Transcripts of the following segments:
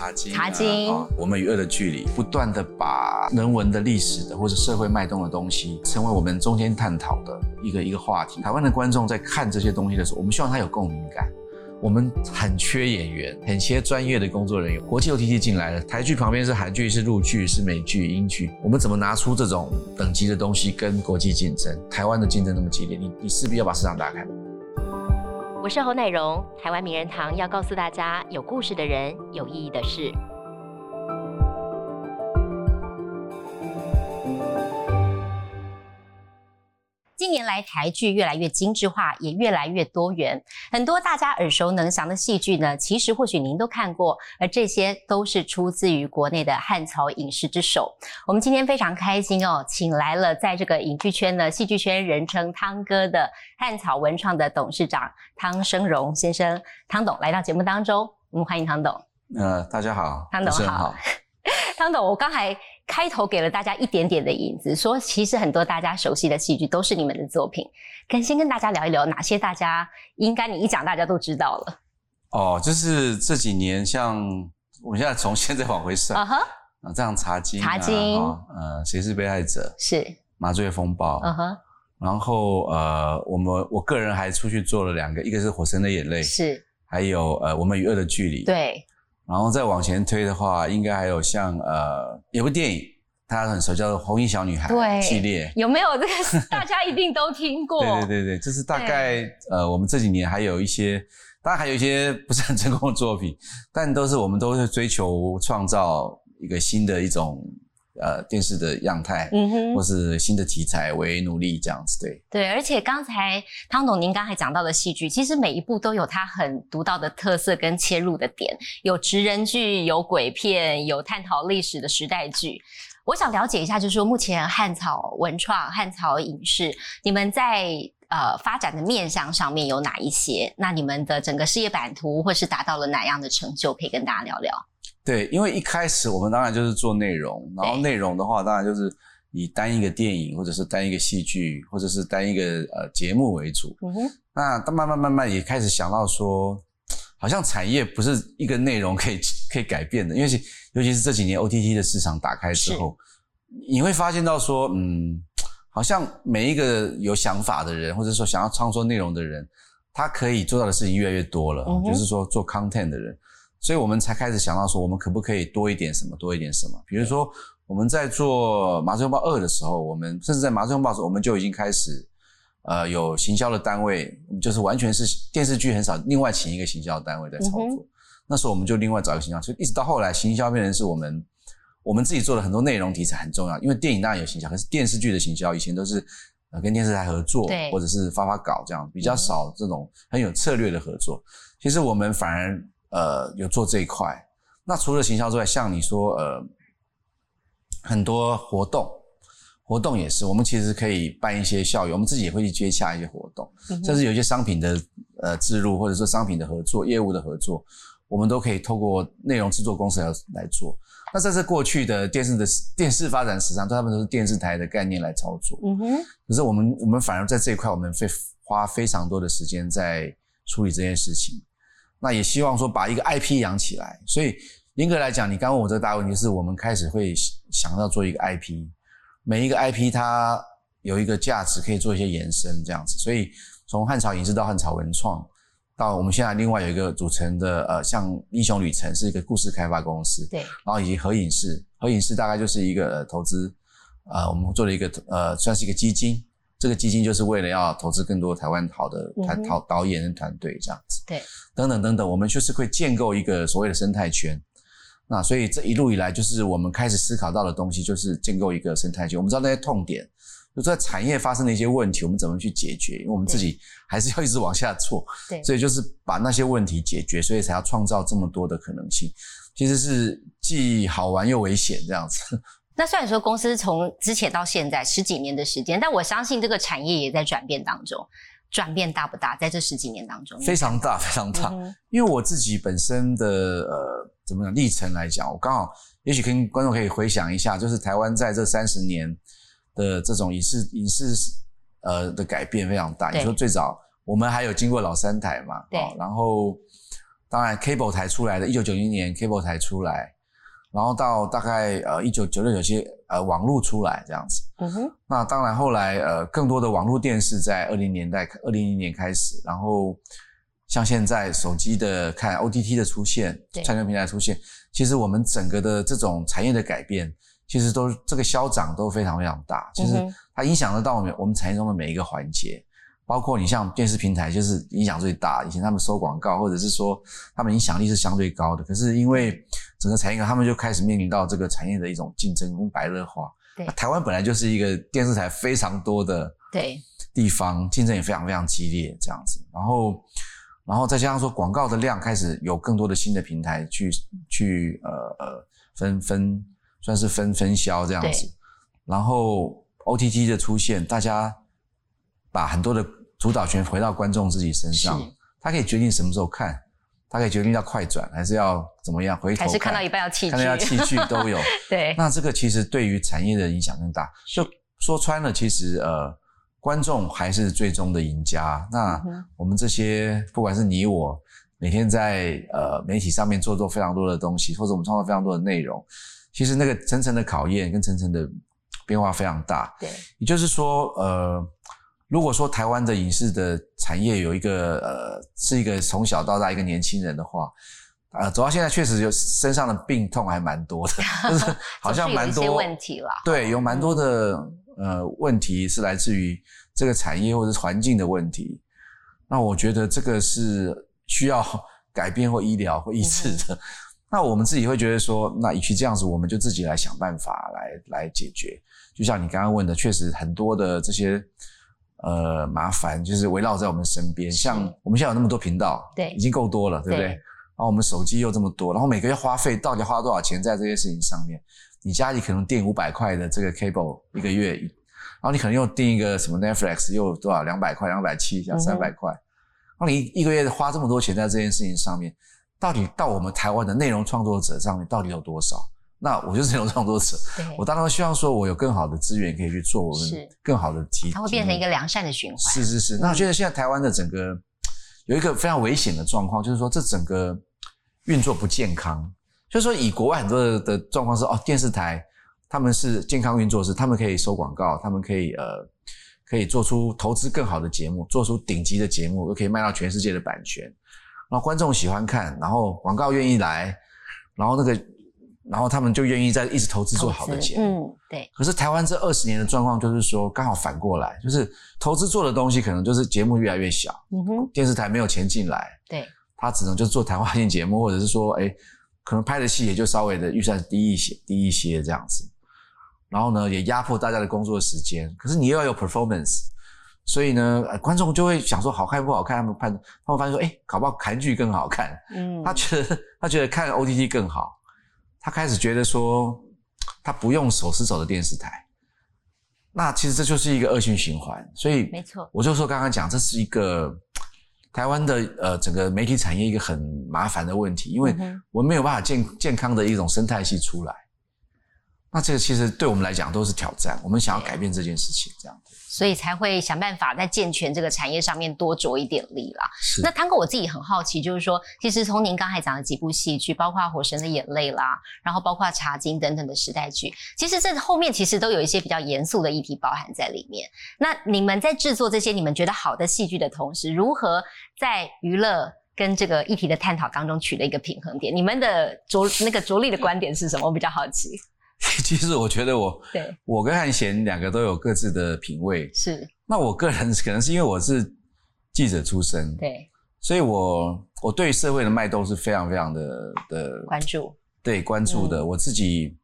茶经、茶经啊，我们与恶的距离，不断的把人文的历史的或者社会脉动的东西，成为我们中间探讨的一个一个话题。台湾的观众在看这些东西的时候，我们希望他有共鸣感。我们很缺演员，很缺专业的工作人员。国际 OTT 进来了，台剧旁边是韩剧、是陆剧、是美剧、英剧，我们怎么拿出这种等级的东西跟国际竞争？台湾的竞争那么激烈，你你势必要把市场打开。我是侯乃荣，台湾名人堂要告诉大家，有故事的人，有意义的事。近年来，台剧越来越精致化，也越来越多元。很多大家耳熟能详的戏剧呢，其实或许您都看过，而这些都是出自于国内的汉草影视之手。我们今天非常开心哦，请来了在这个影剧圈呢，戏剧圈人称汤哥的汉草文创的董事长汤生荣先生，汤董来到节目当中，我们欢迎汤董。呃，大家好，汤董好。汤董，我刚才开头给了大家一点点的影子，说其实很多大家熟悉的戏剧都是你们的作品。跟先跟大家聊一聊，哪些大家应该你一讲大家都知道了。哦，就是这几年，像我们现在从现在往回算，啊哈，啊这样茶经，茶经，呃，谁是被害者？是麻醉风暴，嗯哼，然后呃，我们我个人还出去做了两个，一个是火神的眼泪，是，还有呃，我们与恶的距离，对。然后再往前推的话，应该还有像呃，有部电影，大家很熟，叫做《红衣小女孩》系列，有没有这个？大家一定都听过。对对对对，就是大概呃，我们这几年还有一些，当然还有一些不是很成功的作品，但都是我们都是追求创造一个新的一种。呃，电视的样态，嗯哼，或是新的题材为努力这样子，对对。而且刚才汤总您刚才讲到的戏剧，其实每一部都有它很独到的特色跟切入的点，有职人剧，有鬼片，有探讨历史的时代剧。我想了解一下，就是说目前汉草文创、汉草影视，你们在呃发展的面向上面有哪一些？那你们的整个事业版图或是达到了哪样的成就，可以跟大家聊聊。对，因为一开始我们当然就是做内容，然后内容的话，当然就是以单一个电影，或者是单一个戏剧，或者是单一个呃节目为主。嗯哼。那慢慢慢慢也开始想到说，好像产业不是一个内容可以可以改变的，因为尤其是这几年 OTT 的市场打开之后，你会发现到说，嗯，好像每一个有想法的人，或者说想要创作内容的人，他可以做到的事情越来越多了。就是说做 content 的人。所以我们才开始想到说，我们可不可以多一点什么，多一点什么？比如说我们在做《麻醉风暴二》的时候，我们甚至在《麻醉风暴》时，我们就已经开始，呃，有行销的单位，就是完全是电视剧很少，另外请一个行销单位在操作。那时候我们就另外找一个行销，所以一直到后来，行销变成是我们我们自己做的很多内容题材很重要，因为电影当然有行销，可是电视剧的行销以前都是呃跟电视台合作，或者是发发稿这样，比较少这种很有策略的合作。其实我们反而。呃，有做这一块。那除了行销之外，像你说，呃，很多活动，活动也是，我们其实可以办一些校友，我们自己也会去接洽一些活动，甚至有一些商品的呃植入，或者说商品的合作、业务的合作，我们都可以透过内容制作公司来来做。那这是过去的电视的电视发展史上，大部分都是电视台的概念来操作。嗯哼。可是我们我们反而在这一块，我们会花非常多的时间在处理这件事情。那也希望说把一个 IP 养起来，所以严格来讲，你刚问我这个大问题，是我们开始会想要做一个 IP，每一个 IP 它有一个价值，可以做一些延伸这样子。所以从汉朝影视到汉朝文创，到我们现在另外有一个组成的呃，像英雄旅程是一个故事开发公司，对，然后以及合影视，合影视大概就是一个投资，呃，我们做了一个呃，算是一个基金。这个基金就是为了要投资更多台湾好的团导导演跟团队这样子，对，等等等等，我们就是会建构一个所谓的生态圈。那所以这一路以来，就是我们开始思考到的东西，就是建构一个生态圈。我们知道那些痛点，就在产业发生的一些问题，我们怎么去解决？因为我们自己还是要一直往下做，对，所以就是把那些问题解决，所以才要创造这么多的可能性。其实是既好玩又危险这样子。那虽然说公司从之前到现在十几年的时间，但我相信这个产业也在转变当中。转变大不大？在这十几年当中，非常大，非常大。因为我自己本身的呃，怎么讲历程来讲，我刚好也许跟观众可以回想一下，就是台湾在这三十年的这种影视影视呃的改变非常大。你说最早我们还有经过老三台嘛？对。然后当然 cable 台出来的，一九九一年 cable 台出来，然后到大概呃一九九六有些呃网络出来这样子。嗯哼。那当然后来呃更多的网络电视在二零年代二零零年开始，然后像现在手机的看 OTT 的出现，串流平台出现，其实我们整个的这种产业的改变。其实都这个消长都非常非常大，其实它影响得到我们我们产业中的每一个环节，包括你像电视平台，就是影响最大。以前他们收广告，或者是说他们影响力是相对高的，可是因为整个产业，他们就开始面临到这个产业的一种竞争跟白热化。对，台湾本来就是一个电视台非常多的对地方，竞争也非常非常激烈这样子。然后，然后再加上说广告的量开始有更多的新的平台去去呃呃分分。算是分分销这样子，然后 O T T 的出现，大家把很多的主导权回到观众自己身上，他可以决定什么时候看，他可以决定要快转还是要怎么样回头，还是看到一半要弃剧，看到要弃剧都有。对，那这个其实对于产业的影响更大。就说穿了，其实呃，观众还是最终的赢家。那我们这些不管是你我，每天在呃媒体上面做做非常多的东西，或者我们创造非常多的内容。其实那个层层的考验跟层层的变化非常大。对，也就是说，呃，如果说台湾的影视的产业有一个呃，是一个从小到大一个年轻人的话，呃，走到现在确实有身上的病痛还蛮多的，就是好像蛮多问题了。对，有蛮多的呃问题是来自于这个产业或者是环境的问题。那我觉得这个是需要改变或医疗或医治的。那我们自己会觉得说，那与其这样子，我们就自己来想办法来来解决。就像你刚刚问的，确实很多的这些呃麻烦，就是围绕在我们身边。像我们现在有那么多频道，对，已经够多了，对不对？然后我们手机又这么多，然后每个月花费到底花多少钱在这些事情上面？你家里可能订五百块的这个 cable 一个月，然后你可能又订一个什么 Netflix 又多少两百块、两百七、像三百块，然后你一个月花这么多钱在这件事情上面。到底到我们台湾的内容创作者上面到底有多少？那我就是内容创作者，我当然希望说我有更好的资源可以去做我们更好的提，它会变成一个良善的循环。是是是。那我觉得现在台湾的整个有一个非常危险的状况，就是说这整个运作不健康。就是说以国外很多的的状况是哦，电视台他们是健康运作，是他们可以收广告，他们可以呃可以做出投资更好的节目，做出顶级的节目，又可以卖到全世界的版权。然后观众喜欢看，然后广告愿意来，然后那个，然后他们就愿意在一直投资做好的节目。嗯，对。可是台湾这二十年的状况就是说，刚好反过来，就是投资做的东西可能就是节目越来越小。嗯哼。电视台没有钱进来，对。他只能就做谈话性节目，或者是说，哎，可能拍的戏也就稍微的预算低一些，低一些这样子。然后呢，也压迫大家的工作时间。可是你又要有 performance。所以呢，观众就会想说好看不好看，他们判，他们发现说，哎，搞不好韩剧更好看。嗯，他觉得他觉得看 OTT 更好，他开始觉得说，他不用手撕手的电视台。那其实这就是一个恶性循环。所以没错，我就说刚刚讲，这是一个台湾的呃整个媒体产业一个很麻烦的问题，因为我们没有办法健健康的一种生态系出来。那这个其实对我们来讲都是挑战，我们想要改变这件事情，这样子。所以才会想办法在健全这个产业上面多着一点力啦。是。那汤哥，我自己很好奇，就是说，其实从您刚才讲的几部戏剧，包括《火神的眼泪》啦，然后包括《茶经》等等的时代剧，其实这后面其实都有一些比较严肃的议题包含在里面。那你们在制作这些你们觉得好的戏剧的同时，如何在娱乐跟这个议题的探讨当中取得一个平衡点？你们的着那个着力的观点是什么？我比较好奇。其实我觉得我，对，我跟汉贤两个都有各自的品味。是。那我个人可能是因为我是记者出身，对，所以我我对社会的脉动是非常非常的的关注，对关注的。我自己，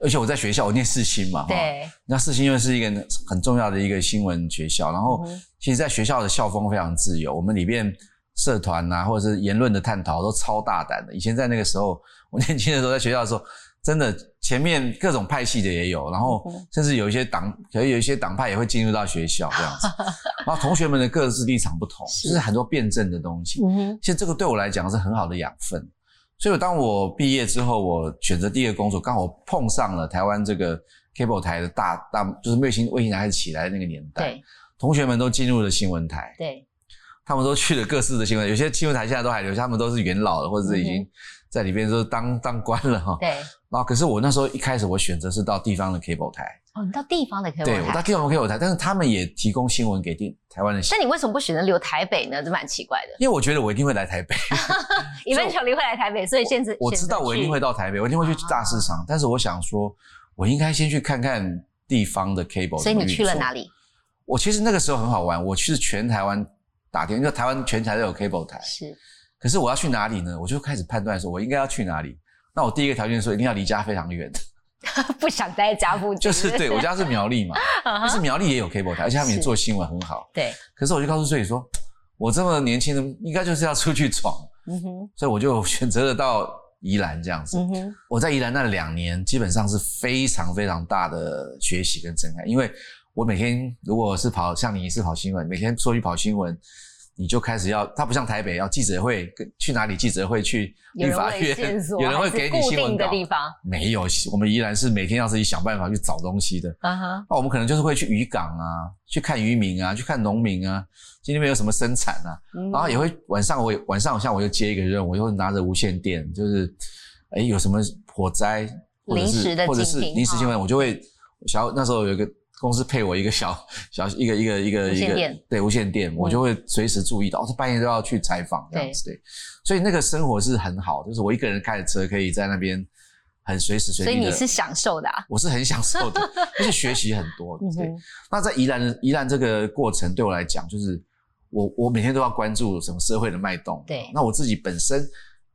而且我在学校我念四新嘛，对，那四新又是一个很重要的一个新闻学校。然后，其实，在学校的校风非常自由，我们里面社团呐，或者是言论的探讨都超大胆的。以前在那个时候，我年轻的时候在学校的时候。真的，前面各种派系的也有，然后甚至有一些党，可能有一些党派也会进入到学校这样子。然后同学们的各自立场不同，就是很多辩证的东西。其实这个对我来讲是很好的养分。所以当我毕业之后，我选择第一个工作，刚好碰上了台湾这个 cable 台的大大，就是卫星卫星台开始起来的那个年代。对，同学们都进入了新闻台。对，他们都去了各式的新闻，有些新闻台现在都还留下，他们都是元老了，或者是已经在里边都当当官了哈。对。然后可是我那时候一开始我选择是到地方的 cable 台。哦，你到地方的 cable 台。对，我到地方的 cable 台，但是他们也提供新闻给地台湾的。那你为什么不选择留台北呢？这蛮奇怪的。因为我觉得我一定会来台北。eventually 会来台北，所以现在我知道我一定会到台北，我一定会去大市场。但是我想说，我应该先去看看地方的 cable。所以你去了哪里？我其实那个时候很好玩，我去全台湾。打电，因为台湾全台都有 cable 台，是。可是我要去哪里呢？我就开始判断说，我应该要去哪里。那我第一个条件说，一定要离家非常远，不想待在家附近。就是对 我家是苗栗嘛，但是苗栗也有 cable 台，而且他们也做新闻很好。对。可是我就告诉自己说，我这么年轻人，应该就是要出去闯。嗯哼。所以我就选择了到宜兰这样子。嗯哼。我在宜兰那两年，基本上是非常非常大的学习跟震撼，因为。我每天如果是跑像你是跑新闻，每天出去跑新闻，你就开始要，它不像台北要记者会，去哪里记者会去立法院，有人会给你新闻的地方。没有，我们依然是每天要自己想办法去找东西的。啊哈，那我们可能就是会去渔港啊，去看渔民啊，去看农民啊，今天没有什么生产啊，然后也会晚上我晚上好像我又接一个任务，我又拿着无线电，就是哎有什么火灾或者是或者是临时新闻，我就会小那时候有一个。公司配我一个小小一个一个一个一个对无线电，我就会随时注意到，哦，他半夜都要去采访这样子对，所以那个生活是很好，就是我一个人开着车可以在那边很随时随地。所以你是享受的，我是很享受的，而且学习很多。对，那在宜兰宜兰这个过程对我来讲，就是我我每天都要关注什么社会的脉动。对，那我自己本身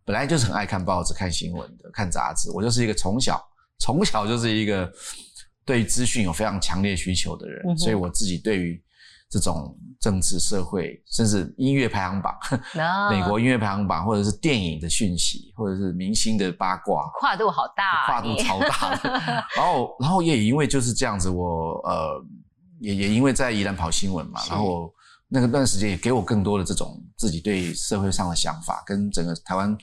本来就是很爱看报纸、看新闻的，看杂志，我就是一个从小从小就是一个。对资讯有非常强烈需求的人，所以我自己对于这种政治、社会，甚至音乐排行榜、美国音乐排行榜，或者是电影的讯息，或者是明星的八卦，跨度好大，跨度超大的。然后，然后也因为就是这样子，我呃，也也因为在宜兰跑新闻嘛，然后那个段时间也给我更多的这种自己对社会上的想法，跟整个台湾。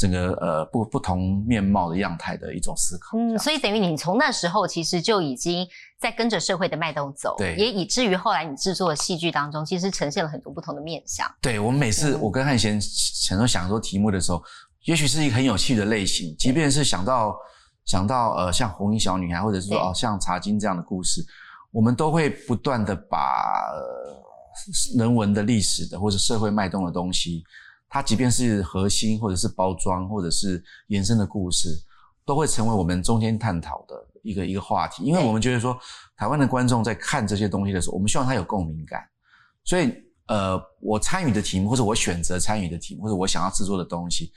整个呃不不同面貌的样态的一种思考，嗯，所以等于你从那时候其实就已经在跟着社会的脉动走，对，也以至于后来你制作的戏剧当中，其实呈现了很多不同的面相。对我们每次我跟汉贤想说想说题目的时候，也许是一个很有趣的类型，即便是想到想到呃像红衣小女孩，或者是说哦像茶金这样的故事，我们都会不断的把人文的历史的或者社会脉动的东西。它即便是核心，或者是包装，或者是延伸的故事，都会成为我们中间探讨的一个一个话题。因为我们觉得说，台湾的观众在看这些东西的时候，我们希望他有共鸣感。所以，呃，我参与的题目，或者我选择参与的题目，或者我想要制作的东西，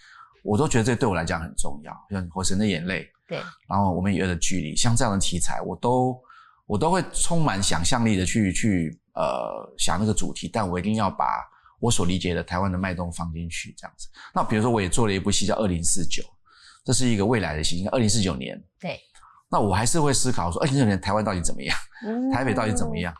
我都觉得这对我来讲很重要。像《火神的眼泪》，对，然后我们与恶的距离，像这样的题材，我都我都会充满想象力的去去呃想那个主题，但我一定要把。我所理解的台湾的脉动放进去这样子，那比如说我也做了一部戏叫《二零四九》，这是一个未来的戏，二零四九年。对。那我还是会思考说，二零四九年台湾到底怎么样？台北到底怎么样？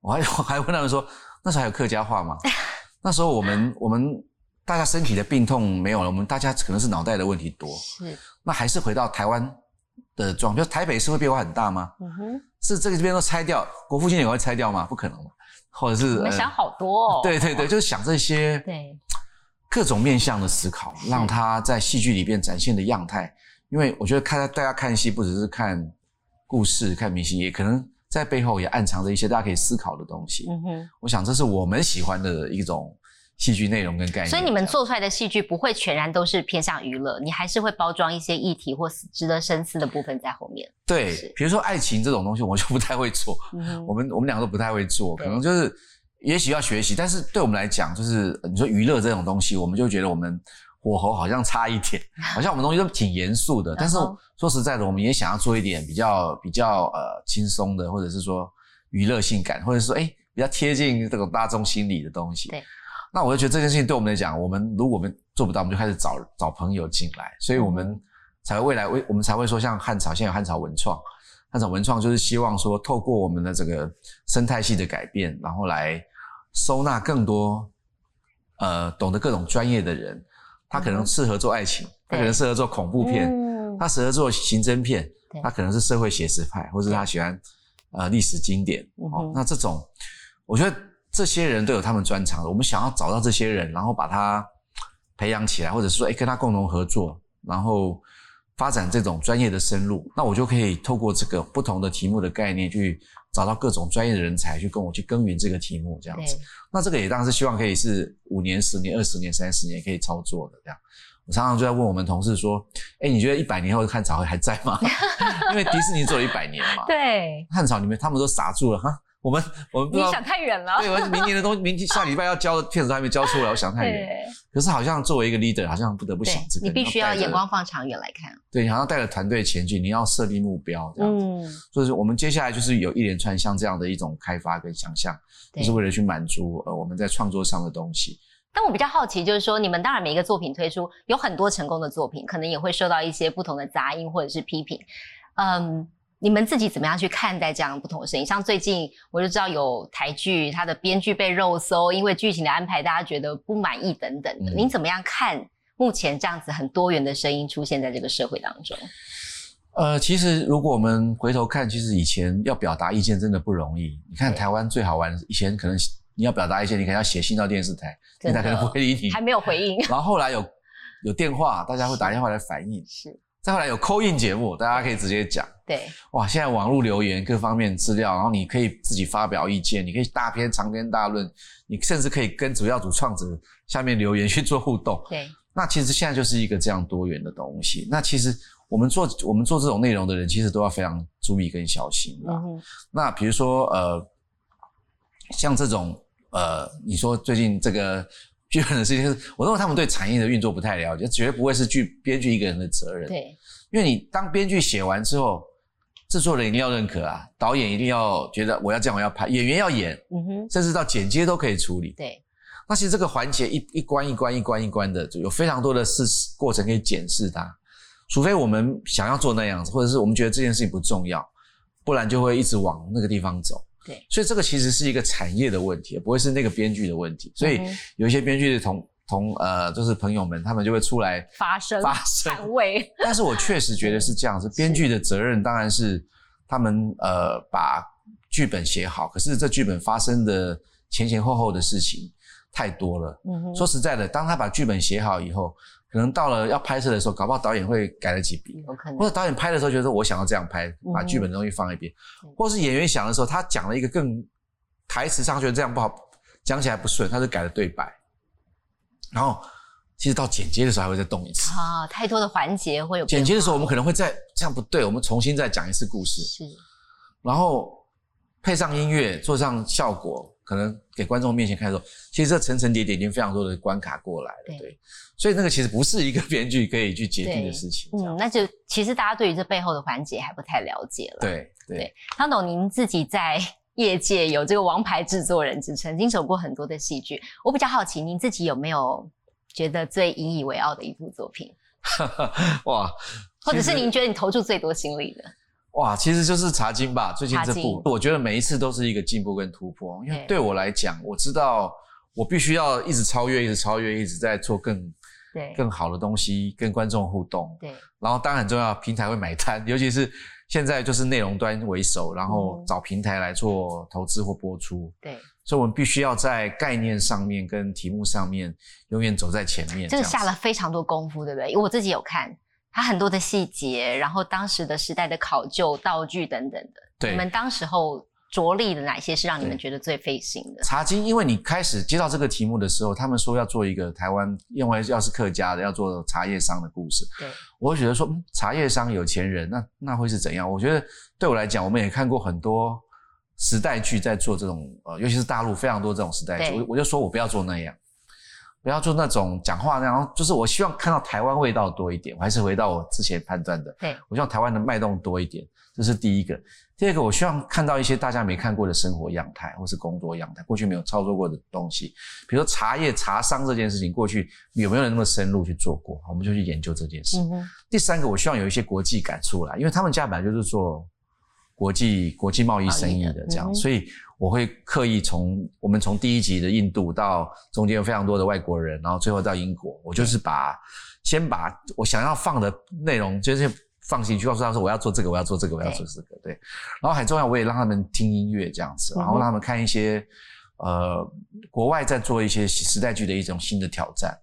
我还我还问他们说，那时候还有客家话吗？那时候我们我们大家身体的病痛没有了，我们大家可能是脑袋的问题多。是。那还是回到台湾的状，比如台北是会变化很大吗？嗯哼。是这个这边都拆掉，国父纪念馆会拆掉吗？不可能。或者是我们想好多哦，对对对，就是想这些对各种面向的思考，让他在戏剧里边展现的样态。因为我觉得看大家看戏，不只是看故事、看明星，也可能在背后也暗藏着一些大家可以思考的东西。嗯哼，我想这是我们喜欢的一种。戏剧内容跟概念，所以你们做出来的戏剧不会全然都是偏向娱乐，你还是会包装一些议题或值得深思的部分在后面。对，比如说爱情这种东西，我就不太会做。我们我们两个都不太会做，可能就是也许要学习，但是对我们来讲，就是你说娱乐这种东西，我们就觉得我们火候好像差一点，好像我们东西都挺严肃的。但是说实在的，我们也想要做一点比较比较呃轻松的，或者是说娱乐性感，或者说哎比较贴近这种大众心理的东西。对。那我就觉得这件事情对我们来讲，我们如果我们做不到，我们就开始找找朋友进来，所以我们才未来为我们才会说像汉朝，现在有汉朝文创，汉朝文创就是希望说透过我们的这个生态系的改变，然后来收纳更多呃懂得各种专业的人，他可能适合做爱情，他可能适合做恐怖片，他适合做刑侦片，他可能是社会写实派，或者他喜欢呃历史经典哦，那这种我觉得。这些人都有他们专长的，我们想要找到这些人，然后把他培养起来，或者是说，哎，跟他共同合作，然后发展这种专业的深入，那我就可以透过这个不同的题目的概念，去找到各种专业的人才，去跟我去耕耘这个题目，这样子。那这个也当然是希望可以是五年、十年、二十年、三十年可以操作的这样。我常常就在问我们同事说：“哎，你觉得一百年后汉朝还在吗？因为迪士尼做了一百年嘛。对，汉朝里面他们都傻住了哈。我们我们你想太远了。对，我明年的东西，明天 下礼拜要交的片子都还没交出来，我想太远。可是好像作为一个 leader，好像不得不想这个。你必须要眼光放长远来看。对，你好像带着团队前进，你要设立目标这样子。嗯。所以，我们接下来就是有一连串像这样的一种开发跟想象，就是为了去满足呃我们在创作上的东西。但我比较好奇，就是说，你们当然每一个作品推出，有很多成功的作品，可能也会受到一些不同的杂音或者是批评。嗯，你们自己怎么样去看待这样不同的声音？像最近我就知道有台剧，它的编剧被肉搜，因为剧情的安排大家觉得不满意等等的。您怎么样看目前这样子很多元的声音出现在这个社会当中？呃，其实如果我们回头看，其实以前要表达意见真的不容易。你看台湾最好玩，以前可能。你要表达一些，你可能要写信到电视台，电视台可能不会理你，还没有回应。然后后来有有电话，大家会打电话来反映。是。再后来有扣印节目，大家可以直接讲。对。哇，现在网络留言各方面资料，然后你可以自己发表意见，你可以大篇长篇大论，你甚至可以跟主要主创者下面留言去做互动。对。那其实现在就是一个这样多元的东西。那其实我们做我们做这种内容的人，其实都要非常注意跟小心啊。那比如说呃，像这种。呃，你说最近这个剧本的事情，我认为他们对产业的运作不太了解，绝对不会是剧编剧一个人的责任。对，因为你当编剧写完之后，制作人一定要认可啊，导演一定要觉得我要这样我要拍，演员要演，嗯哼，甚至到剪接都可以处理。对，那其实这个环节一一关一关一关一关的，就有非常多的事过程可以检视它。除非我们想要做那样子，或者是我们觉得这件事情不重要，不然就会一直往那个地方走。对，所以这个其实是一个产业的问题，不会是那个编剧的问题。所以有一些编剧的同同呃，就是朋友们，他们就会出来发声、发声、捍卫。但是我确实觉得是这样子，编剧的责任当然是他们呃把剧本写好，可是这剧本发生的前前后后的事情太多了。嗯哼，说实在的，当他把剧本写好以后。可能到了要拍摄的时候，搞不好导演会改了几笔，或者导演拍的时候觉得我想要这样拍，把剧本的东西放一边，或是演员想的时候，他讲了一个更台词上觉得这样不好，讲起来不顺，他就改了对白。然后其实到剪接的时候还会再动一次。啊，太多的环节会有剪接的时候，我们可能会再这样不对，我们重新再讲一次故事，是，然后配上音乐，做上效果。可能给观众面前看的时候，其实这层层叠叠已经非常多的关卡过来了，对，所以那个其实不是一个编剧可以去决定的事情。嗯，那就其实大家对于这背后的环节还不太了解了。对。对，汤总，您自己在业界有这个王牌制作人之称，经手过很多的戏剧，我比较好奇，您自己有没有觉得最引以为傲的一部作品？哇，或者是您觉得你投注最多心力的？哇，其实就是茶经吧。最近这部，我觉得每一次都是一个进步跟突破。因为对我来讲，我知道我必须要一直超越，一直超越，一直在做更对更好的东西，跟观众互动。对。然后当然很重要，平台会买单，尤其是现在就是内容端为首，然后找平台来做投资或播出。对。所以我们必须要在概念上面跟题目上面永远走在前面。这个下了非常多功夫，对不对？因为我自己有看。它很多的细节，然后当时的时代的考究、道具等等的，对，你们当时候着力的哪些是让你们觉得最费心的？茶经，因为你开始接到这个题目的时候，他们说要做一个台湾，因为要是客家的，要做茶叶商的故事。对，我会觉得说，嗯茶叶商有钱人，那那会是怎样？我觉得对我来讲，我们也看过很多时代剧在做这种，呃，尤其是大陆非常多这种时代剧，我我就说我不要做那样。不要做那种讲话，然后就是我希望看到台湾味道多一点。我还是回到我之前判断的，对我希望台湾的脉动多一点，这是第一个。第二个，我希望看到一些大家没看过的生活样态，或是工作样态，过去没有操作过的东西。比如说茶叶茶商这件事情，过去有没有人那么深入去做过？我们就去研究这件事。第三个，我希望有一些国际感出来，因为他们家本来就是做国际国际贸易生意的，这样，所以。我会刻意从我们从第一集的印度到中间有非常多的外国人，然后最后到英国，我就是把先把我想要放的内容就是放心去，告诉他说我要做这个，我要做这个，我要做这个，对。然后很重要，我也让他们听音乐这样子，然后让他们看一些呃国外在做一些时代剧的一种新的挑战，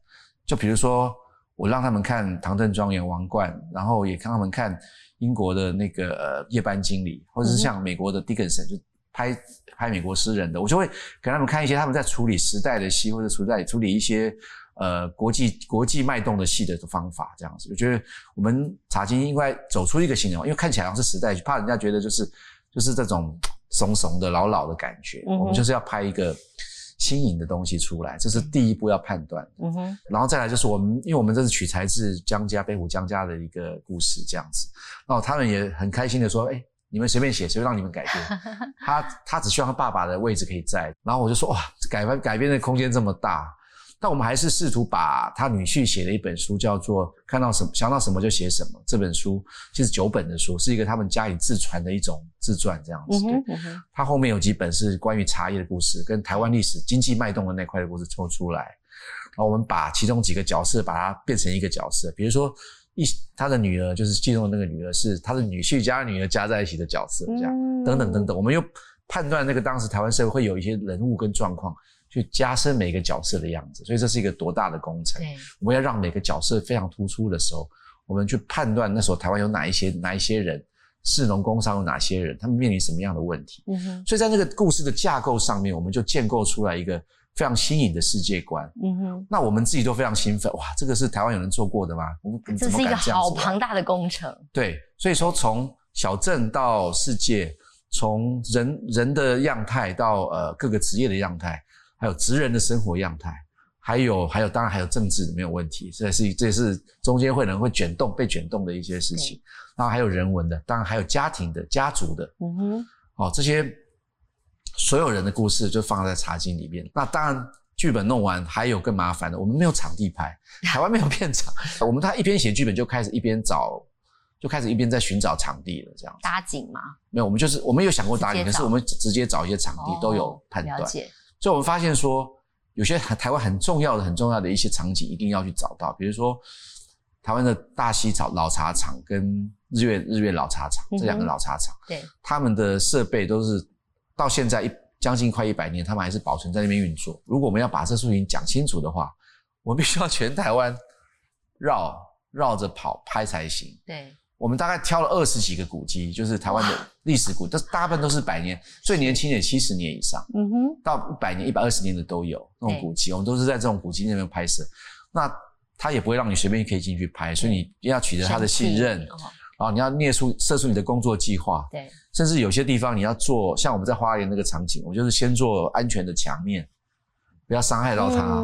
就比如说我让他们看《唐顿庄园》《王冠》，然后也让他们看英国的那个呃夜班经理，或者是像美国的 Dickinson 就拍拍美国诗人的，我就会给他们看一些他们在处理时代的戏，或者处在处理一些。呃，国际国际脉动的戏的方法这样子，我觉得我们茶经应该走出一个形容，因为看起来好像是时代剧，怕人家觉得就是就是这种怂怂的老老的感觉。我们就是要拍一个新颖的东西出来，这是第一步要判断。嗯哼，然后再来就是我们，因为我们这是取材自江家北虎江家的一个故事这样子，然后他们也很开心的说，哎，你们随便写，随便让你们改编。他他只希望他爸爸的位置可以在，然后我就说哇，改编改编的空间这么大。但我们还是试图把他女婿写的一本书，叫做《看到什么想到什么就写什么》这本书，其实九本的书，是一个他们家里自传的一种自传这样子。他后面有几本是关于茶叶的故事，跟台湾历史经济脉动的那块的故事抽出来。然后我们把其中几个角色把它变成一个角色，比如说一他的女儿就是其中的那个女儿是他的女婿加女儿加在一起的角色，这样等等等等。我们又判断那个当时台湾社会会有一些人物跟状况。去加深每个角色的样子，所以这是一个多大的工程。我们要让每个角色非常突出的时候，我们去判断那时候台湾有哪一些哪一些人，市农工商有哪些人，他们面临什么样的问题。嗯哼。所以在那个故事的架构上面，我们就建构出来一个非常新颖的世界观。嗯哼。那我们自己都非常兴奋，哇，这个是台湾有人做过的吗？我们这是一个好庞大的工程。对，所以说从小镇到世界，从人人的样态到呃各个职业的样态。还有职人的生活样态，还有还有，当然还有政治没有问题，这是这是中间会能会卷动被卷动的一些事情。然后还有人文的，当然还有家庭的家族的，嗯哼，哦，这些所有人的故事就放在茶经里面。那当然剧本弄完还有更麻烦的，我们没有场地拍，台湾没有片场，我们他一边写剧本就开始一边找，就开始一边在寻找场地了，这样搭景吗？没有，我们就是我们有想过搭景，可是我们直接找一些场地都有判断。所以，我们发现说，有些台湾很重要的、很重要的一些场景，一定要去找到。比如说，台湾的大溪草老茶厂跟日月日月老茶厂这两个老茶厂，对，他们的设备都是到现在一将近快一百年，他们还是保存在那边运作。如果我们要把这事情讲清楚的话，我们必须要全台湾绕绕着跑拍才行。对。我们大概挑了二十几个古迹，就是台湾的历史古，都大部分都是百年，最年轻的七十年以上，嗯哼，到一百年、一百二十年的都有那种古迹，我们都是在这种古迹那边拍摄。那他也不会让你随便可以进去拍，所以你要取得他的信任，然后你要列出、设出你的工作计划，对，甚至有些地方你要做，像我们在花莲那个场景，我就是先做安全的墙面，不要伤害到他，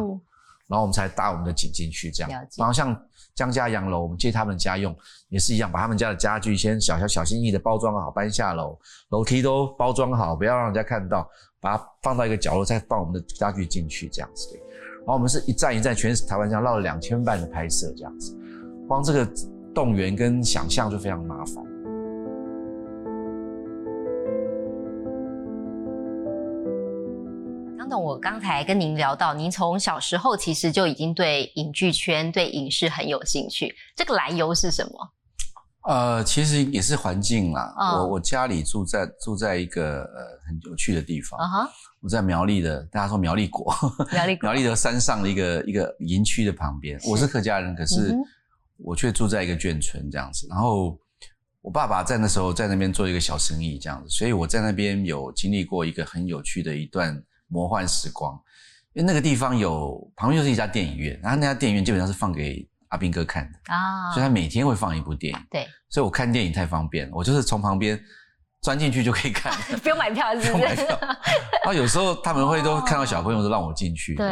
然后我们才搭我们的景进去，这样，然后像。江家洋楼，我们借他们家用也是一样，把他们家的家具先小小小心翼翼的包装好，搬下楼，楼梯都包装好，不要让人家看到，把它放到一个角落，再放我们的家具进去，这样子。然后我们是一站一站，全台湾这样绕了两千半的拍摄，这样子，光这个动员跟想象就非常麻烦。我刚才跟您聊到，您从小时候其实就已经对影剧圈、对影视很有兴趣，这个来由是什么？呃，其实也是环境啦。我我家里住在住在一个呃很有趣的地方。啊哈，我在苗栗的，大家说苗栗国，苗栗苗栗的山上的一个一个营区的旁边。我是客家人，可是我却住在一个眷村这样子。然后我爸爸在那时候在那边做一个小生意这样子，所以我在那边有经历过一个很有趣的一段。魔幻时光，因为那个地方有旁边就是一家电影院，然后那家电影院基本上是放给阿斌哥看的啊，所以他每天会放一部电影。对，所以我看电影太方便了，我就是从旁边钻进去就可以看，不用买票，不用买票。然后有时候他们会都看到小朋友都让我进去，对。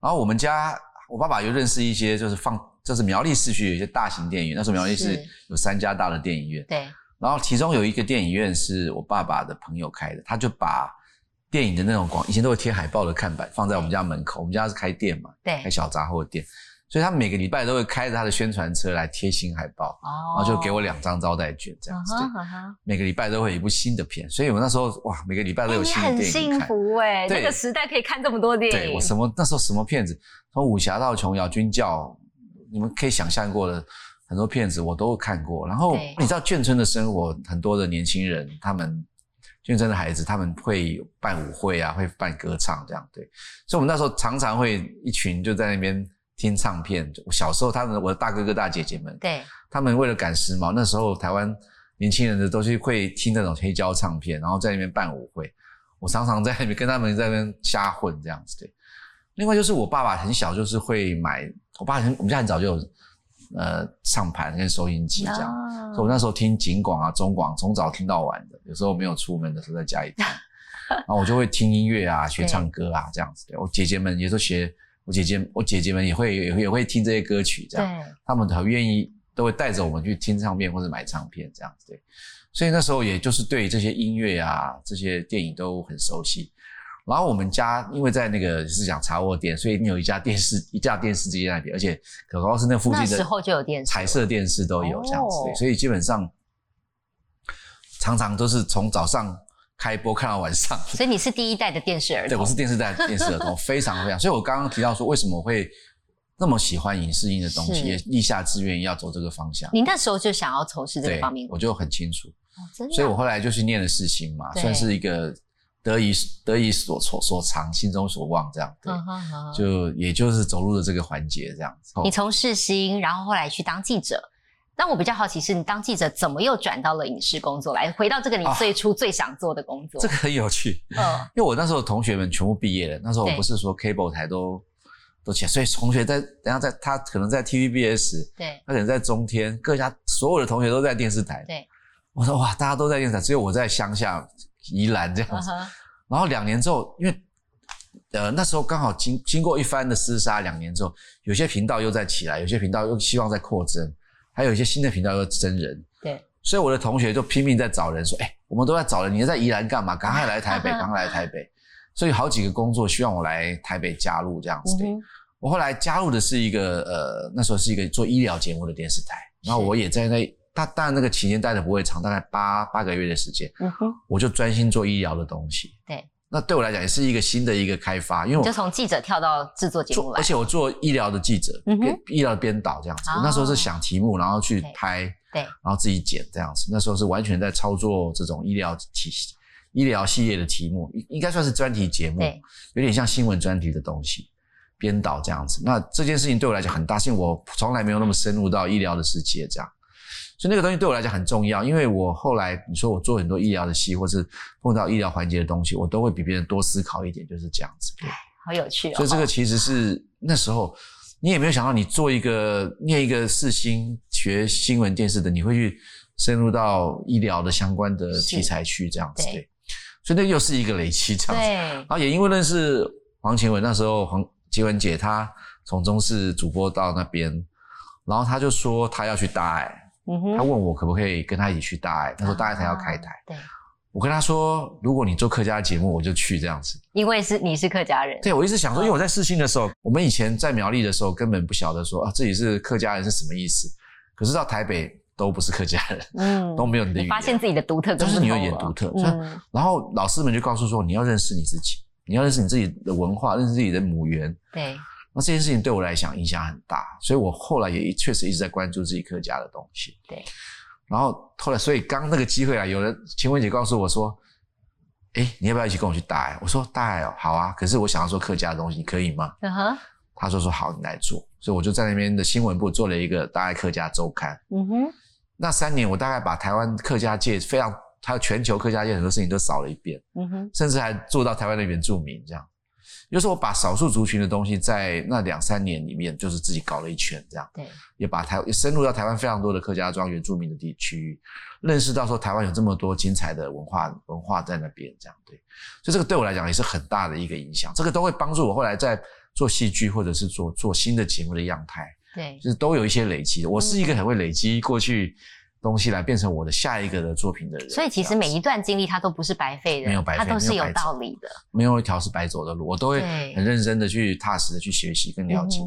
然后我们家我爸爸又认识一些，就是放就是苗栗市区有一些大型电影院，那时候苗栗市有三家大的电影院，对。然后其中有一个电影院是我爸爸的朋友开的，他就把。电影的那种广，以前都会贴海报的看板放在我们家门口。我们家是开店嘛，对，开小杂货店，所以他每个礼拜都会开着他的宣传车来贴新海报，然后就给我两张招待券这样子。每个礼拜都会有一部新的片，所以我那时候哇，每个礼拜都有新的电影看。很幸福哎，那个时代可以看这么多电影。对我什么那时候什么片子，从武侠到琼瑶、军教，你们可以想象过的很多片子我都看过。然后你知道眷村的生活，很多的年轻人他们。俊真的孩子，他们会办舞会啊，会办歌唱这样，对。所以我们那时候常常会一群就在那边听唱片。我小时候，他们我的大哥哥大姐姐们，对，他们为了赶时髦，那时候台湾年轻人的都是会听那种黑胶唱片，然后在那边办舞会。我常常在那边跟他们在那边瞎混这样子，对。另外就是我爸爸很小就是会买，我爸很我们家很早就有呃唱盘跟收音机这样，所以我那时候听警广啊、中广从早听到晚的，有时候没有出门的时候在家里听，然后我就会听音乐啊、学唱歌啊这样子。我姐姐们也都学，我姐姐我姐姐们也会也也会听这些歌曲这样，他们很愿意都会带着我们去听唱片或者买唱片这样子，对。所以那时候也就是对这些音乐啊、这些电影都很熟悉。然后我们家因为在那个是讲茶窝店，所以你有一家电视，一架电视机在那边，而且可高是那附近的时候就有电视，彩色电视都有这样子，所以基本上常常都是从早上开播看到晚上。所以你是第一代的电视儿童，对，我是电视代电视儿童，非常非常。所以我刚刚提到说，为什么会那么喜欢影视音的东西，也立下志愿要走这个方向。你那时候就想要从事这个方面，我就很清楚，真的。所以我后来就去念了世新嘛，算是一个。得以得以所所所长，心中所望，这样对，就也就是走入了这个环节，这样子。你从事新，然后后来去当记者。但我比较好奇是，你当记者怎么又转到了影视工作来？回到这个你最初最想做的工作，这个很有趣。嗯，因为我那时候同学们全部毕业了，那时候我不是说 cable 台都都起来，所以同学在等下在他可能在 TVBS，对，他可能在中天，各家所有的同学都在电视台。对，我说哇，大家都在电视台，只有我在乡下。宜兰这样子，然后两年之后，因为呃那时候刚好经经过一番的厮杀，两年之后，有些频道又在起来，有些频道又希望在扩增，还有一些新的频道又增人。对，所以我的同学就拼命在找人，说：“哎，我们都在找人，你在宜兰干嘛？赶快来台北，赶快来台北。”所以好几个工作希望我来台北加入这样子。我后来加入的是一个呃那时候是一个做医疗节目的电视台，然后我也在那。他当然那个期间待的不会长，大概八八个月的时间，嗯哼，我就专心做医疗的东西。对，那对我来讲也是一个新的一个开发，因为我就从记者跳到制作节目来，而且我做医疗的记者，编医疗编导这样子。那时候是想题目，然后去拍，对，然后自己剪这样子。那时候是完全在操作这种医疗体系医疗系列的题目，应应该算是专题节目，对，有点像新闻专题的东西，编导这样子。那这件事情对我来讲很大，因为我从来没有那么深入到医疗的世界这样。所以那个东西对我来讲很重要，因为我后来你说我做很多医疗的戏，或是碰到医疗环节的东西，我都会比别人多思考一点，就是这样子。好有趣哦！所以这个其实是那时候你也没有想到，你做一个念一个四星学新闻电视的，你会去深入到医疗的相关的题材去这样子。对，所以那又是一个累积这样子。然后也因为认识黄晴雯，那时候黄晴雯姐她从中视主播到那边，然后她就说她要去大爱。他问我可不可以跟他一起去大爱，他说大爱才要开台，对我跟他说，如果你做客家节目，我就去这样子，因为是你是客家人。对我一直想说，因为我在试新的时候，我们以前在苗栗的时候根本不晓得说啊自己是客家人是什么意思，可是到台北都不是客家人，嗯，都没有你的语言，发现自己的独特，就是你有点独特。嗯，然后老师们就告诉说，你要认识你自己，你要认识你自己的文化，认识自己的母源。对。那这件事情对我来讲影响很大，所以我后来也确实一直在关注自己客家的东西。对。然后后来，所以刚那个机会啊，有人秦文姐告诉我说：“哎，你要不要一起跟我去大爱？”我说：“大爱哦，好啊。”可是我想要做客家的东西，你可以吗？嗯哼。他说：“说好，你来做。”所以我就在那边的新闻部做了一个大爱客家周刊。嗯哼。那三年，我大概把台湾客家界非常还有全球客家界很多事情都扫了一遍。嗯哼。甚至还做到台湾的原住民这样。就是我把少数族群的东西在那两三年里面，就是自己搞了一圈，这样，对，也把台也深入到台湾非常多的客家庄原住民的地区，认识到说台湾有这么多精彩的文化文化在那边，这样对，所以这个对我来讲也是很大的一个影响，这个都会帮助我后来在做戏剧或者是做做新的节目的样态，对，就是都有一些累积。我是一个很会累积过去。东西来变成我的下一个的作品的人，所以其实每一段经历它都不是白费的，没有白费，它都是有道理的，没有一条是白走的路，我都会很认真的去踏实的去学习跟了解，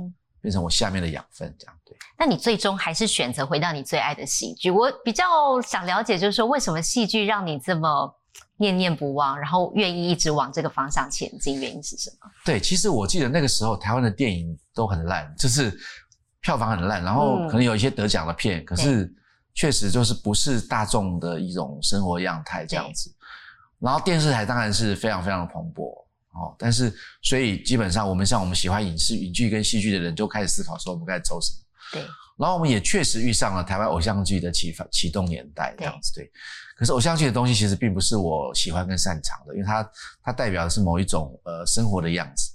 变成我下面的养分，这样对。那你最终还是选择回到你最爱的戏剧？我比较想了解，就是说为什么戏剧让你这么念念不忘，然后愿意一直往这个方向前进？原因是什么？对，其实我记得那个时候台湾的电影都很烂，就是票房很烂，然后可能有一些得奖的片，可是。确实就是不是大众的一种生活样态这样子，然后电视台当然是非常非常的蓬勃哦，但是所以基本上我们像我们喜欢影视、影剧跟戏剧的人，就开始思考说我们该走什么。对。然后我们也确实遇上了台湾偶像剧的启发启动年代这样子对。可是偶像剧的东西其实并不是我喜欢跟擅长的，因为它它代表的是某一种呃生活的样子。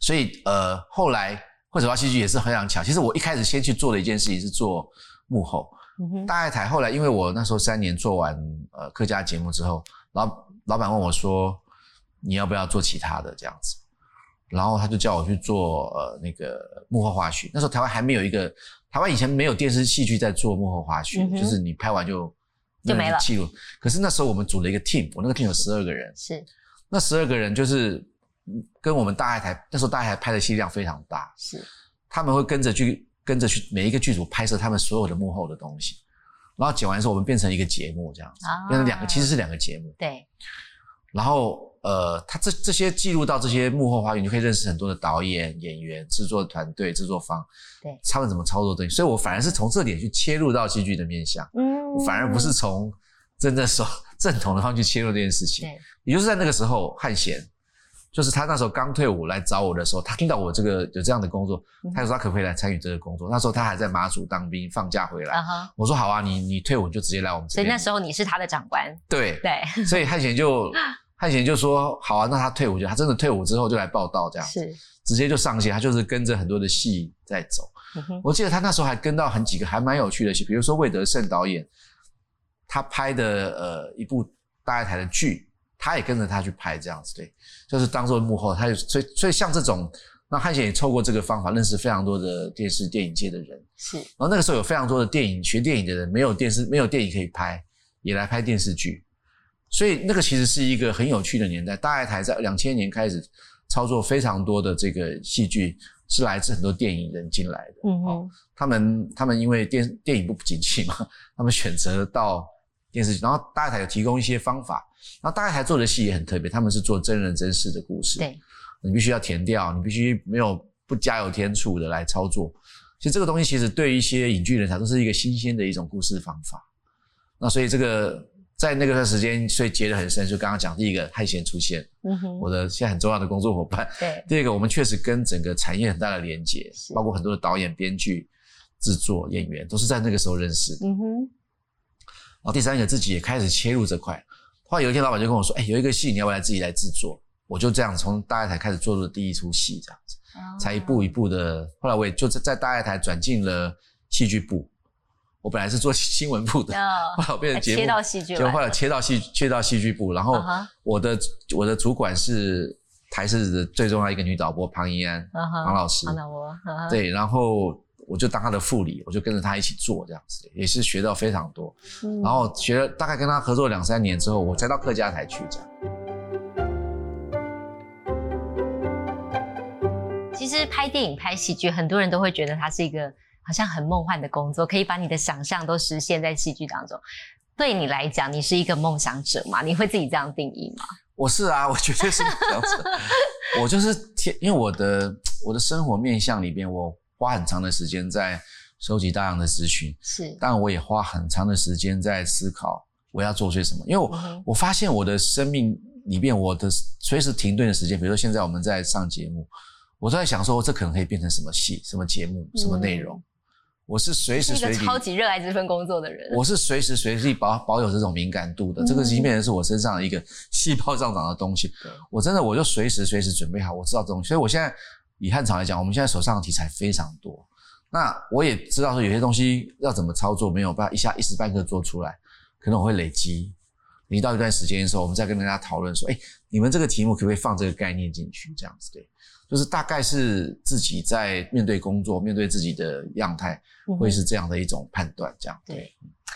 所以呃后来或者话戏剧也是非常巧。其实我一开始先去做的一件事情是做幕后。大爱台后来因为我那时候三年做完呃客家节目之后，老老板问我说你要不要做其他的这样子。然后他就叫我去做呃那个幕后花絮。那时候台湾还没有一个，台湾以前没有电视戏剧在做幕后花絮，就是你拍完就就没了记录。可是那时候我们组了一个 team，我那个 team 有十二个人，是那十二个人就是跟我们大爱台那时候大爱台拍的戏量非常大，是他们会跟着去跟着去每一个剧组拍摄他们所有的幕后的东西，然后剪完之后我们变成一个节目这样子，变成两个其实是两个节目，对，然后。呃，他这这些记录到这些幕后花园，你就可以认识很多的导演、演员、制作团队、制作方，对，他们怎么操作东西。所以我反而是从这点去切入到戏剧的面向，嗯，反而不是从真正说正统的方去切入这件事情。对，也就是在那个时候，汉贤，就是他那时候刚退伍来找我的时候，他听到我这个有这样的工作，他说他可不可以来参与这个工作？那时候他还在马祖当兵，放假回来，我说好啊，你你退伍就直接来我们这边。所以那时候你是他的长官，对对，所以汉贤就。汉贤就说：“好啊，那他退伍就他真的退伍之后就来报道，这样是直接就上线。他就是跟着很多的戏在走。我记得他那时候还跟到很几个还蛮有趣的戏，比如说魏德胜导演他拍的呃一部大爱台的剧，他也跟着他去拍这样子，对，就是当做幕后。他就所以所以像这种，那汉贤也透过这个方法认识非常多的电视电影界的人。是，然后那个时候有非常多的电影学电影的人没有电视没有电影可以拍，也来拍电视剧。”所以那个其实是一个很有趣的年代，大爱台在两千年开始操作非常多的这个戏剧，是来自很多电影人进来的。嗯哼，他们他们因为电电影不景气嘛，他们选择到电视剧，然后大爱台有提供一些方法，然后大爱台做的戏也很特别，他们是做真人真事的故事。对，你必须要填掉，你必须没有不加油添醋的来操作。其实这个东西其实对一些影剧人才都是一个新鲜的一种故事方法。那所以这个。在那个段时间，所以结得很深。就刚刚讲，第一个汉贤出现，嗯哼，我的现在很重要的工作伙伴。对，第二个，我们确实跟整个产业很大的连接，包括很多的导演、编剧、制作、演员，都是在那个时候认识。嗯哼。第三个，自己也开始切入这块。后来有一天，老板就跟我说：“哎，有一个戏，你要不要自己来制作？”我就这样从大爱台开始做的第一出戏，这样子，才一步一步的。后来我也就在在大爱台转进了戏剧部。我本来是做新闻部的，后来我变成节目，切到戏剧，就后来切到戏，切到戏剧部。然后我的我的主管是台视的最重要一个女导播庞怡安，庞老师，庞导播，对。然后我就当他的副理，我就跟着他一起做这样子，也是学到非常多。然后学了大概跟他合作两三年之后，我才到客家台去这样。其实拍电影、拍戏剧，很多人都会觉得它是一个。好像很梦幻的工作，可以把你的想象都实现在戏剧当中。对你来讲，你是一个梦想者吗？你会自己这样定义吗？我是啊，我绝对是这样子。我就是天，因为我的我的生活面向里边，我花很长的时间在收集大量的资讯，是。但，我也花很长的时间在思考我要做些什么。因为我我发现我的生命里边，我的随时停顿的时间，比如说现在我们在上节目，我都在想说，这可能可以变成什么戏、什么节目、什么内容。我是随时随地超级热爱这份工作的人。我是随时随地保保有这种敏感度的，这个已经变成是我身上的一个 细胞上长的东西。我真的我就随时随时准备好，我知道这种。所以我现在以汉朝来讲，我们现在手上的题材非常多。那我也知道说有些东西要怎么操作，没有办法一下一时半刻做出来，可能我会累积。你到一段时间的时候，我们再跟大家讨论说，哎，你们这个题目可不可以放这个概念进去？这样子对。就是大概是自己在面对工作、面对自己的样态，会是这样的一种判断，这样对。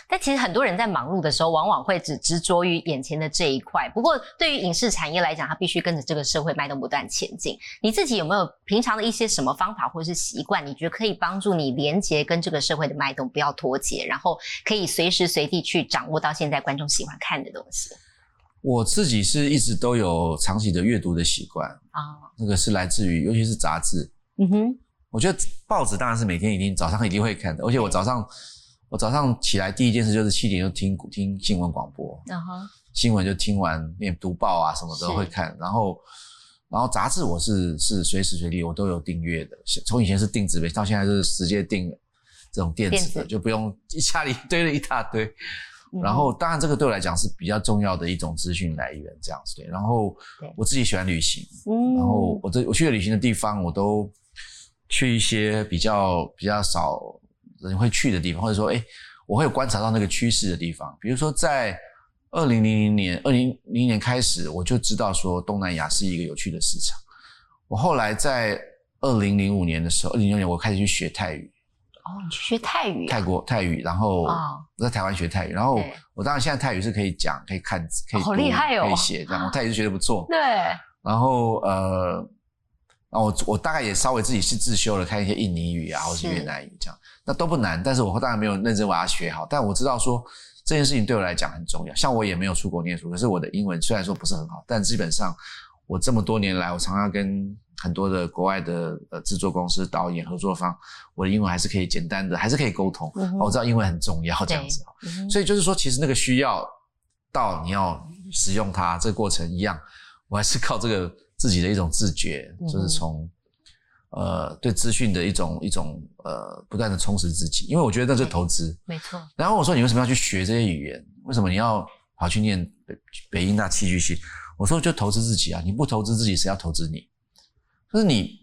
但其实很多人在忙碌的时候，往往会只执着于眼前的这一块。不过，对于影视产业来讲，它必须跟着这个社会脉动不断前进。你自己有没有平常的一些什么方法或者是习惯？你觉得可以帮助你连接跟这个社会的脉动，不要脱节，然后可以随时随地去掌握到现在观众喜欢看的东西？我自己是一直都有长期的阅读的习惯啊，那个是来自于尤其是杂志。嗯哼，我觉得报纸当然是每天一定早上一定会看的，而且我早上我早上起来第一件事就是七点就听听新闻广播，然后新闻就听完，念读报啊什么都会看，然后然后杂志我是是随时随地我都有订阅的，从以前是订纸媒，到现在是直接订这种电子的，就不用一家里堆了一大堆。然后当然这个对我来讲是比较重要的一种资讯来源，这样子对。然后我自己喜欢旅行，然后我这我去的旅行的地方我都去一些比较比较少。人会去的地方，或者说，哎，我会有观察到那个趋势的地方。比如说，在二零零零年、二零零零年开始，我就知道说东南亚是一个有趣的市场。我后来在二零零五年的时候，二零零六年我开始去学泰语。哦，你去学泰语？泰国泰语，然后我在台湾学泰语，然后我当然现在泰语是可以讲、可以看、可以好厉害哦，可以写，这样我泰语是学的不错。对。然后呃。那我我大概也稍微自己是自修了，看一些印尼语啊，或是越南语这样，那都不难。但是我当然没有认真把它学好。但我知道说这件事情对我来讲很重要。像我也没有出国念书，可是我的英文虽然说不是很好，但基本上我这么多年来，我常常跟很多的国外的呃制作公司、导演、合作方，我的英文还是可以简单的，还是可以沟通。我知道英文很重要这样子所以就是说，其实那个需要到你要使用它这个过程一样，我还是靠这个。自己的一种自觉，就是从呃对资讯的一种一种呃不断的充实自己，因为我觉得这是投资，没错。然后我说你为什么要去学这些语言？为什么你要跑去念北北音大戏剧系？我说就投资自己啊！你不投资自己，谁要投资你？就是你，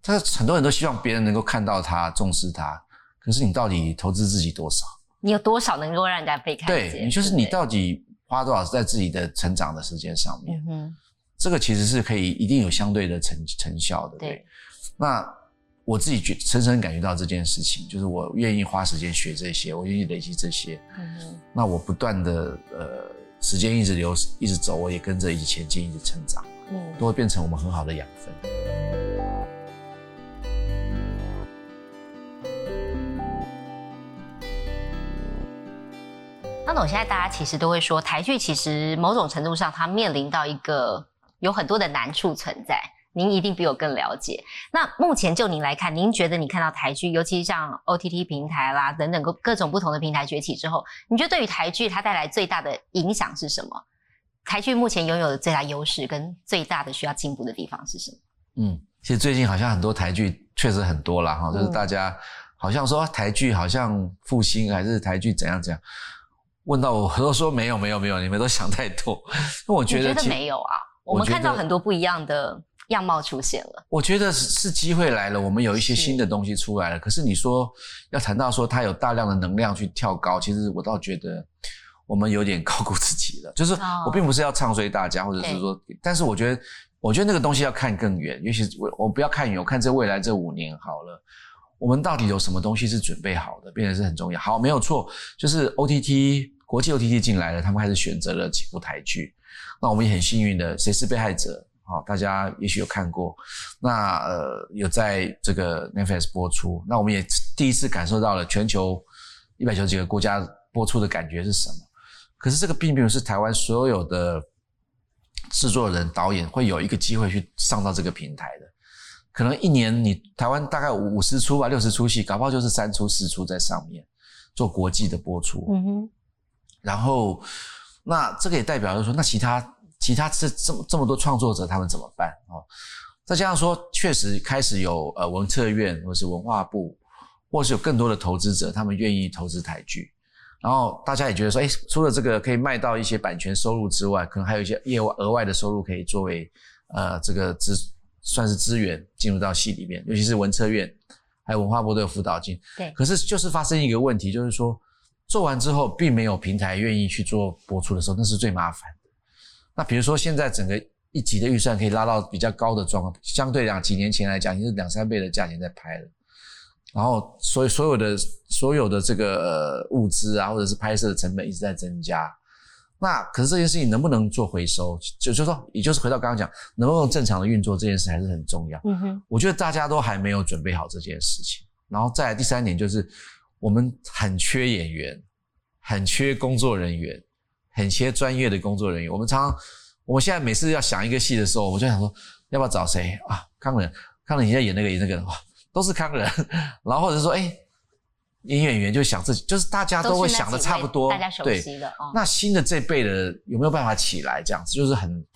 他很多人都希望别人能够看到他重视他，可是你到底投资自己多少？你有多少能够让人家被看见？对你就是你到底花多少在自己的成长的时间上面？嗯这个其实是可以一定有相对的成成效的。对，那我自己觉深深感觉到这件事情，就是我愿意花时间学这些，我愿意累积这些。嗯那我不断的呃，时间一直流，一直走，我也跟着一起前进，一直成长。嗯。都会变成我们很好的养分。那我现在大家其实都会说，台剧其实某种程度上它面临到一个。有很多的难处存在，您一定比我更了解。那目前就您来看，您觉得你看到台剧，尤其像 OTT 平台啦等等各各种不同的平台崛起之后，你觉得对于台剧它带来最大的影响是什么？台剧目前拥有的最大优势跟最大的需要进步的地方是什么？嗯，其实最近好像很多台剧确实很多了哈，就是大家好像说台剧好像复兴还是台剧怎样怎样，问到我都说没有没有没有，你们都想太多。那我觉得没有啊。我们看到很多不一样的样貌出现了。我觉得是机会来了，我们有一些新的东西出来了。可是你说要谈到说它有大量的能量去跳高，其实我倒觉得我们有点高估自己了。就是 我并不是要唱衰大家，或者是说，但是我觉得，我觉得那个东西要看更远。尤其是我，我不要看远，我看这未来这五年好了，我们到底有什么东西是准备好的，变得是很重要。好，没有错，就是 OTT 国际 OTT 进来了，他们开始选择了几部台剧。那我们也很幸运的，谁是被害者？好，大家也许有看过，那呃有在这个 Netflix 播出，那我们也第一次感受到了全球一百九十几个国家播出的感觉是什么。可是这个并不是台湾所有的制作人、导演会有一个机会去上到这个平台的。可能一年你台湾大概五十出吧，六十出戏，搞不好就是三出四出在上面做国际的播出。嗯哼，然后。那这个也代表着说，那其他其他这这么这么多创作者他们怎么办哦？再加上说，确实开始有呃文策院或是文化部，或是有更多的投资者，他们愿意投资台剧。然后大家也觉得说，哎，除了这个可以卖到一些版权收入之外，可能还有一些业外额外的收入可以作为呃这个资算是资源进入到戏里面，尤其是文策院还有文化部都有辅导金。对。可是就是发生一个问题，就是说。做完之后，并没有平台愿意去做播出的时候，那是最麻烦的。那比如说，现在整个一集的预算可以拉到比较高的状况，相对两几年前来讲，已经是两三倍的价钱在拍了。然后，所以所有的所有的这个物资啊，或者是拍摄的成本一直在增加。那可是这件事情能不能做回收？就就说，也就是回到刚刚讲，能不能正常的运作这件事还是很重要。嗯哼，我觉得大家都还没有准备好这件事情。然后再第三点就是。我们很缺演员，很缺工作人员，很缺专业的工作人员。我们常常，我们现在每次要想一个戏的时候，我就想说，要不要找谁啊？康仁，康仁你在演那个演那个，哇，都是康仁。然后或者说，哎，演演员就想自己，就是大家都会想的差不多，大家熟悉的。那新的这辈的有没有办法起来？这样子就是很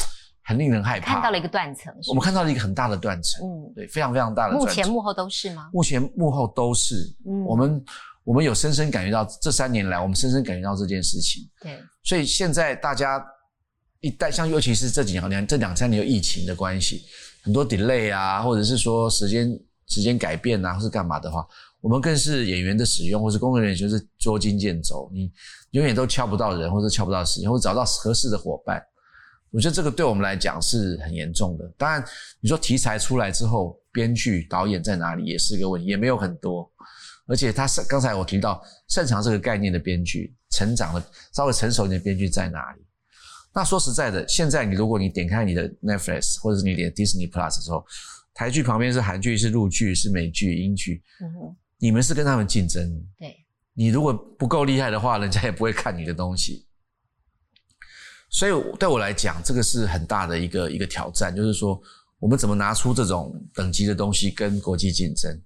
很令人害怕。看到了一个断层，我们看到了一个很大的断层。嗯，对，非常非常大的。目前幕后都是吗？目前幕后都是。嗯，我们我们有深深感觉到这三年来，我们深深感觉到这件事情。对，所以现在大家一旦，像尤其是这几年这两三年有疫情的关系，很多 delay 啊，或者是说时间时间改变啊，或是干嘛的话。我们更是演员的使用，或是工作人员就是捉襟见肘，你永远都敲不到人，或者敲不到时间，或者找到合适的伙伴。我觉得这个对我们来讲是很严重的。当然，你说题材出来之后，编剧、导演在哪里也是一个问题，也没有很多。而且他是刚才我提到擅长这个概念的编剧，成长的稍微成熟一点的编剧在哪里？那说实在的，现在你如果你点开你的 Netflix 或者是你点 Disney Plus 的时候，台剧旁边是韩剧、是陆剧、是美剧、英剧。你们是跟他们竞争，对，你如果不够厉害的话，人家也不会看你的东西。所以对我来讲，这个是很大的一个一个挑战，就是说我们怎么拿出这种等级的东西跟国际竞争，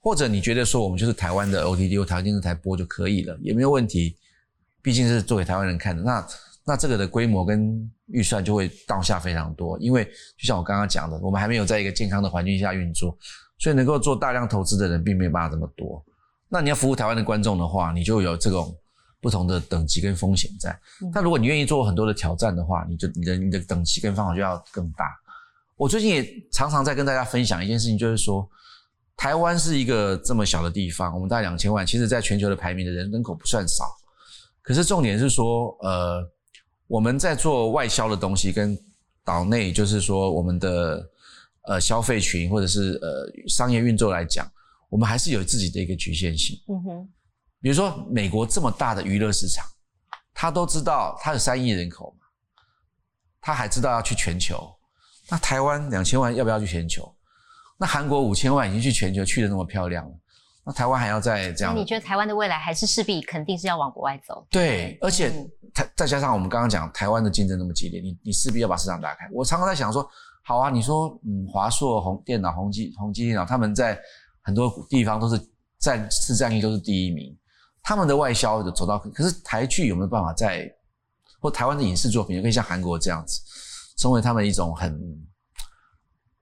或者你觉得说我们就是台湾的 OTT 或台湾电视台播就可以了，也没有问题，毕竟是做给台湾人看的。那那这个的规模跟预算就会倒下非常多，因为就像我刚刚讲的，我们还没有在一个健康的环境下运作。所以能够做大量投资的人并没有办法这么多。那你要服务台湾的观众的话，你就有这种不同的等级跟风险在。但如果你愿意做很多的挑战的话，你就你的你的等级跟方法就要更大。我最近也常常在跟大家分享一件事情，就是说台湾是一个这么小的地方，我们大概两千万，其实在全球的排名的人人口不算少。可是重点是说，呃，我们在做外销的东西跟岛内，就是说我们的。呃，消费群或者是呃商业运作来讲，我们还是有自己的一个局限性。嗯哼，比如说美国这么大的娱乐市场，他都知道他有三亿人口嘛，他还知道要去全球。那台湾两千万要不要去全球？那韩国五千万已经去全球去的那么漂亮了，那台湾还要再这样？那你觉得台湾的未来还是势必肯定是要往国外走？对，而且台再加上我们刚刚讲台湾的竞争那么激烈，你你势必要把市场打开。我常常在想说。好啊，你说，嗯，华硕、宏电脑、宏基、宏基电脑，他们在很多地方都是占市占率都是第一名，他们的外销就走到，可是台剧有没有办法在，或台湾的影视作品也可以像韩国这样子，成为他们一种很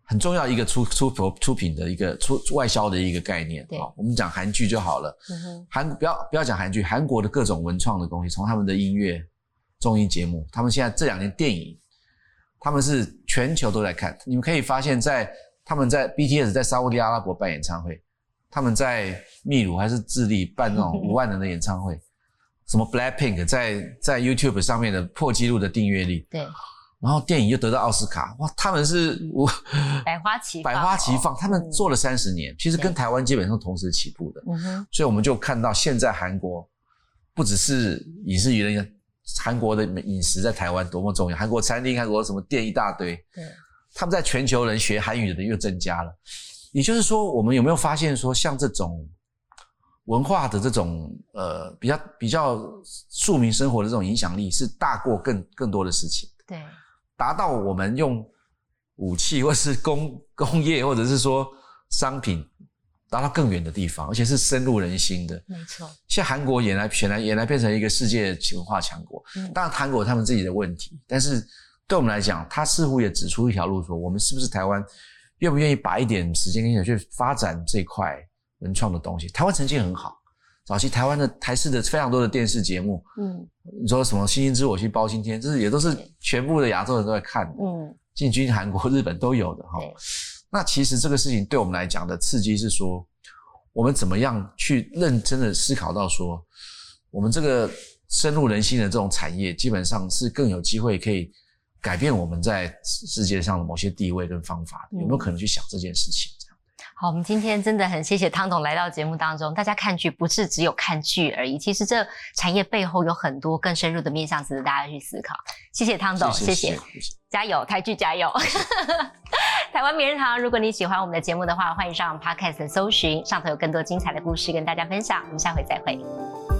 很重要一个出出出出品的一个出外销的一个概念。好，我们讲韩剧就好了，韩不要不要讲韩剧，韩国的各种文创的东西，从他们的音乐、综艺节目，他们现在这两年电影。他们是全球都在看，你们可以发现，在他们在 BTS 在沙地阿拉伯办演唱会，他们在秘鲁还是智利办那种 五万人的演唱会，什么 Blackpink 在在 YouTube 上面的破纪录的订阅率，对，然后电影又得到奥斯卡，哇，他们是我百花齐百花齐放，他们做了三十年，其实跟台湾基本上同时起步的，所以我们就看到现在韩国不只是影视娱乐。韩国的饮食在台湾多么重要，韩国餐厅、韩国什么店一大堆，对，他们在全球人学韩语的人又增加了。也就是说，我们有没有发现说，像这种文化的这种呃比较比较庶民生活的这种影响力，是大过更更多的事情。对，达到我们用武器或是工 工业或者是说商品。达到更远的地方，而且是深入人心的。没错，现在韩国也来，显然也来变成一个世界文化强国。嗯，当然韩国他们自己的问题，但是对我们来讲，他似乎也指出一条路，说我们是不是台湾愿不愿意把一点时间跟精力去发展这块文创的东西？台湾曾经很好，早期台湾的台式的非常多的电视节目，嗯，你说什么《星星之火》去包青天，这是也都是全部的亚洲人都在看，嗯，进军韩国、日本都有的哈。那其实这个事情对我们来讲的刺激是说，我们怎么样去认真的思考到说，我们这个深入人心的这种产业，基本上是更有机会可以改变我们在世界上的某些地位跟方法，有没有可能去想这件事情？好，我们今天真的很谢谢汤总来到节目当中。大家看剧不是只有看剧而已，其实这产业背后有很多更深入的面向，值得大家去思考。谢谢汤总，谢谢，加油，台剧加油！台湾名人堂，如果你喜欢我们的节目的话，欢迎上 Podcast 搜寻，上头有更多精彩的故事跟大家分享。我们下回再会。